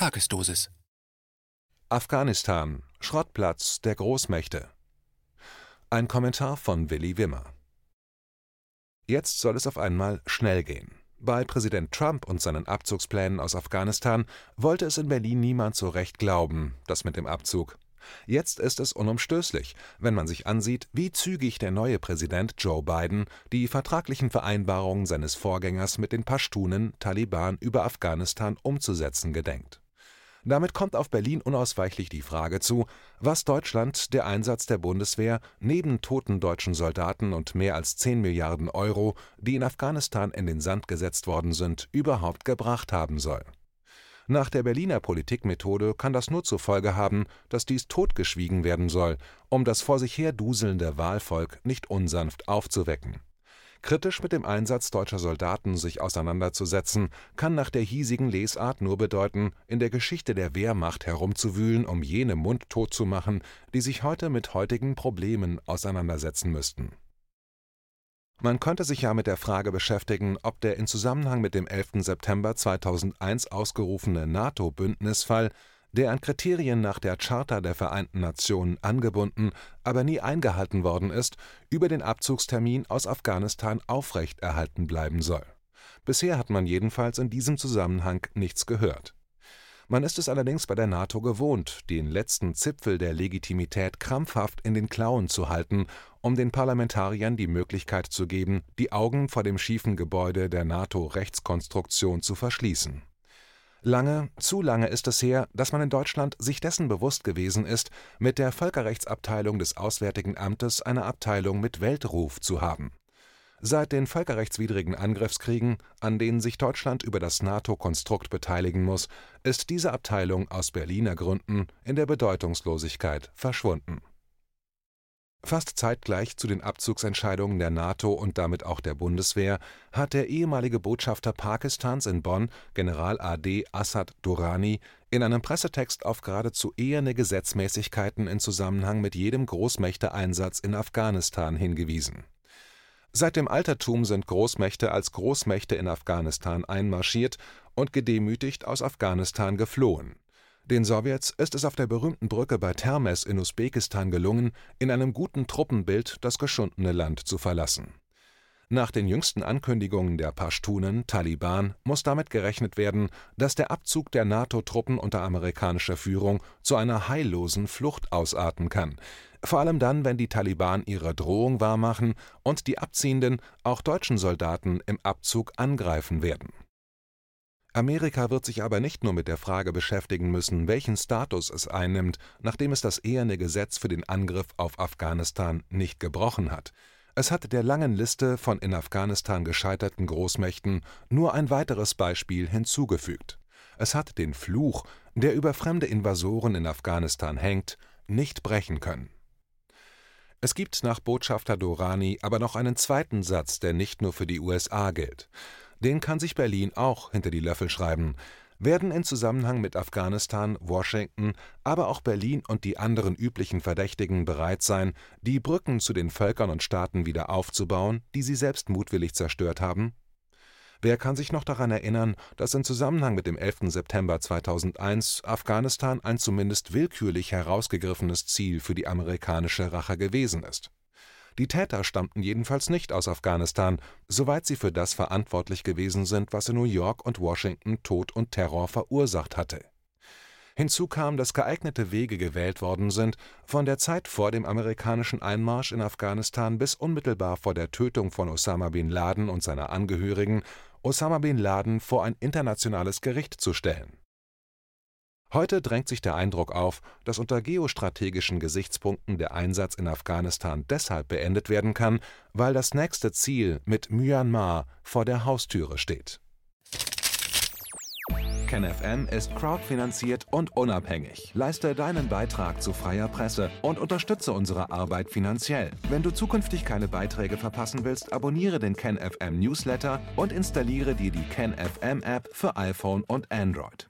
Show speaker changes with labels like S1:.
S1: Tagesdosis.
S2: Afghanistan Schrottplatz der Großmächte. Ein Kommentar von Willi Wimmer. Jetzt soll es auf einmal schnell gehen. Bei Präsident Trump und seinen Abzugsplänen aus Afghanistan wollte es in Berlin niemand so recht glauben, das mit dem Abzug. Jetzt ist es unumstößlich, wenn man sich ansieht, wie zügig der neue Präsident Joe Biden die vertraglichen Vereinbarungen seines Vorgängers mit den Pashtunen Taliban über Afghanistan umzusetzen gedenkt. Damit kommt auf Berlin unausweichlich die Frage zu, was Deutschland der Einsatz der Bundeswehr neben toten deutschen Soldaten und mehr als 10 Milliarden Euro, die in Afghanistan in den Sand gesetzt worden sind, überhaupt gebracht haben soll nach der Berliner Politikmethode kann das nur zur Folge haben, dass dies totgeschwiegen werden soll, um das vor sich her duselnde Wahlvolk nicht unsanft aufzuwecken. Kritisch mit dem Einsatz deutscher Soldaten sich auseinanderzusetzen, kann nach der hiesigen Lesart nur bedeuten, in der Geschichte der Wehrmacht herumzuwühlen, um jene mundtot zu machen, die sich heute mit heutigen Problemen auseinandersetzen müssten man könnte sich ja mit der Frage beschäftigen, ob der in Zusammenhang mit dem 11. September 2001 ausgerufene NATO-Bündnisfall, der an Kriterien nach der Charta der Vereinten Nationen angebunden, aber nie eingehalten worden ist, über den Abzugstermin aus Afghanistan aufrechterhalten bleiben soll. Bisher hat man jedenfalls in diesem Zusammenhang nichts gehört man ist es allerdings bei der NATO gewohnt, den letzten Zipfel der Legitimität krampfhaft in den Klauen zu halten, um den Parlamentariern die Möglichkeit zu geben, die Augen vor dem schiefen Gebäude der NATO-Rechtskonstruktion zu verschließen. Lange, zu lange ist es her, dass man in Deutschland sich dessen bewusst gewesen ist, mit der Völkerrechtsabteilung des Auswärtigen Amtes eine Abteilung mit Weltruf zu haben Seit den völkerrechtswidrigen Angriffskriegen, an denen sich Deutschland über das NATO-Konstrukt beteiligen muss, ist diese Abteilung aus Berliner Gründen in der Bedeutungslosigkeit verschwunden. Fast zeitgleich zu den Abzugsentscheidungen der NATO und damit auch der Bundeswehr hat der ehemalige Botschafter Pakistans in Bonn, General AD Assad Durrani, in einem Pressetext auf geradezu eherne Gesetzmäßigkeiten in Zusammenhang mit jedem Großmächteeinsatz in Afghanistan hingewiesen Seit dem Altertum sind Großmächte als Großmächte in Afghanistan einmarschiert und gedemütigt aus Afghanistan geflohen. Den Sowjets ist es auf der berühmten Brücke bei Termez in Usbekistan gelungen, in einem guten Truppenbild das geschundene Land zu verlassen. Nach den jüngsten Ankündigungen der Pashtunen (Taliban) muss damit gerechnet werden, dass der Abzug der NATO-Truppen unter amerikanischer Führung zu einer heillosen Flucht ausarten kann vor allem dann, wenn die Taliban ihre Drohung wahrmachen und die abziehenden, auch deutschen Soldaten im Abzug angreifen werden. Amerika wird sich aber nicht nur mit der Frage beschäftigen müssen, welchen Status es einnimmt, nachdem es das eherne Gesetz für den Angriff auf Afghanistan nicht gebrochen hat. Es hat der langen Liste von in Afghanistan gescheiterten Großmächten nur ein weiteres Beispiel hinzugefügt. Es hat den Fluch, der über fremde Invasoren in Afghanistan hängt, nicht brechen können. Es gibt nach Botschafter Dorani aber noch einen zweiten Satz, der nicht nur für die USA gilt. Den kann sich Berlin auch hinter die Löffel schreiben. Werden in Zusammenhang mit Afghanistan, Washington, aber auch Berlin und die anderen üblichen Verdächtigen bereit sein, die Brücken zu den Völkern und Staaten wieder aufzubauen, die sie selbst mutwillig zerstört haben? Wer kann sich noch daran erinnern, dass im Zusammenhang mit dem 11. September 2001 Afghanistan ein zumindest willkürlich herausgegriffenes Ziel für die amerikanische Rache gewesen ist? Die Täter stammten jedenfalls nicht aus Afghanistan, soweit sie für das verantwortlich gewesen sind, was in New York und Washington Tod und Terror verursacht hatte. Hinzu kam, dass geeignete Wege gewählt worden sind, von der Zeit vor dem amerikanischen Einmarsch in Afghanistan bis unmittelbar vor der Tötung von Osama bin Laden und seiner Angehörigen Osama bin Laden vor ein internationales Gericht zu stellen. Heute drängt sich der Eindruck auf, dass unter geostrategischen Gesichtspunkten der Einsatz in Afghanistan deshalb beendet werden kann, weil das nächste Ziel mit Myanmar vor der Haustüre steht KenFM ist crowdfinanziert und unabhängig. Leiste deinen Beitrag zu freier Presse und unterstütze unsere Arbeit finanziell. Wenn du zukünftig keine Beiträge verpassen willst, abonniere den KenFM Newsletter und installiere dir die KenFM App für iPhone und Android.